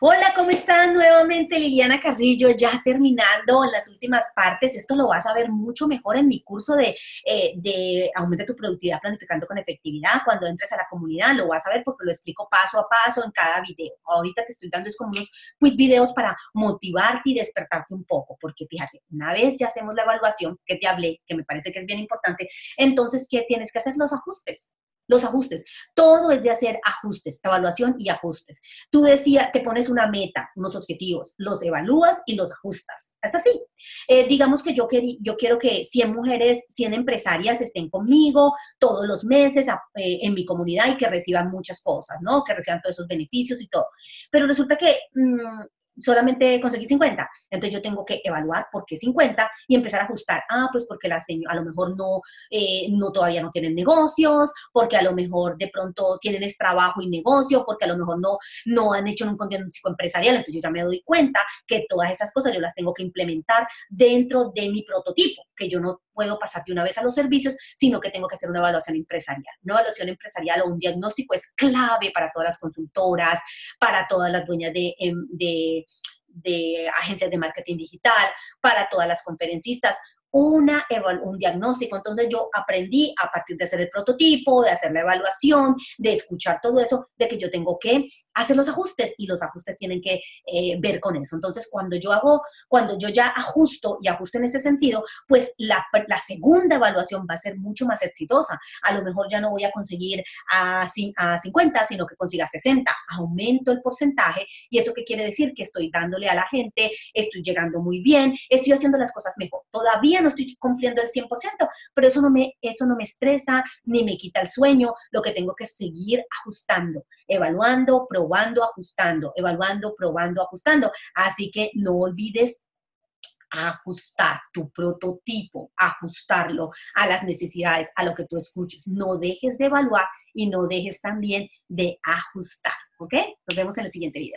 Hola, ¿cómo están? Nuevamente Liliana Carrillo, ya terminando las últimas partes. Esto lo vas a ver mucho mejor en mi curso de, eh, Aumenta tu productividad planificando con efectividad. Cuando entres a la comunidad lo vas a ver porque lo explico paso a paso en cada video. Ahorita te estoy dando es como unos quick videos para motivarte y despertarte un poco, porque fíjate, una vez ya hacemos la evaluación que te hablé, que me parece que es bien importante, entonces, ¿qué tienes que hacer? Los ajustes los ajustes. Todo es de hacer ajustes, evaluación y ajustes. Tú decías, te pones una meta, unos objetivos, los evalúas y los ajustas. Es así. Eh, digamos que yo, yo quiero que 100 mujeres, 100 empresarias estén conmigo todos los meses eh, en mi comunidad y que reciban muchas cosas, ¿no? Que reciban todos esos beneficios y todo. Pero resulta que mm, solamente conseguí 50. Entonces yo tengo que evaluar por qué 50 y empezar a ajustar. Ah, pues porque la a lo mejor no, eh, no todavía no tienen negocios, porque a lo mejor de pronto tienen trabajo y negocio, porque a lo mejor no, no han hecho un diagnóstico empresarial. Entonces yo ya me doy cuenta que todas esas cosas yo las tengo que implementar dentro de mi prototipo, que yo no puedo pasar de una vez a los servicios, sino que tengo que hacer una evaluación empresarial. Una evaluación empresarial o un diagnóstico es clave para todas las consultoras, para todas las dueñas de, em, de de agencias de marketing digital, para todas las conferencistas, una, un diagnóstico. Entonces yo aprendí a partir de hacer el prototipo, de hacer la evaluación, de escuchar todo eso, de que yo tengo que hacer los ajustes y los ajustes tienen que eh, ver con eso. Entonces cuando yo hago, cuando yo ya ajusto y ajusto en ese sentido, pues la, la segunda evaluación va a ser mucho más exitosa. A lo mejor ya no voy a conseguir a, a 50, sino que consiga 60. Aumento el porcentaje y eso qué quiere decir que estoy dándole a la gente, estoy llegando muy bien, estoy haciendo las cosas mejor. Todavía no estoy cumpliendo el 100%, pero eso no, me, eso no me estresa ni me quita el sueño. Lo que tengo que seguir ajustando, evaluando, probando, ajustando, evaluando, probando, ajustando. Así que no olvides ajustar tu prototipo, ajustarlo a las necesidades, a lo que tú escuches. No dejes de evaluar y no dejes también de ajustar. ¿Ok? Nos vemos en el siguiente video.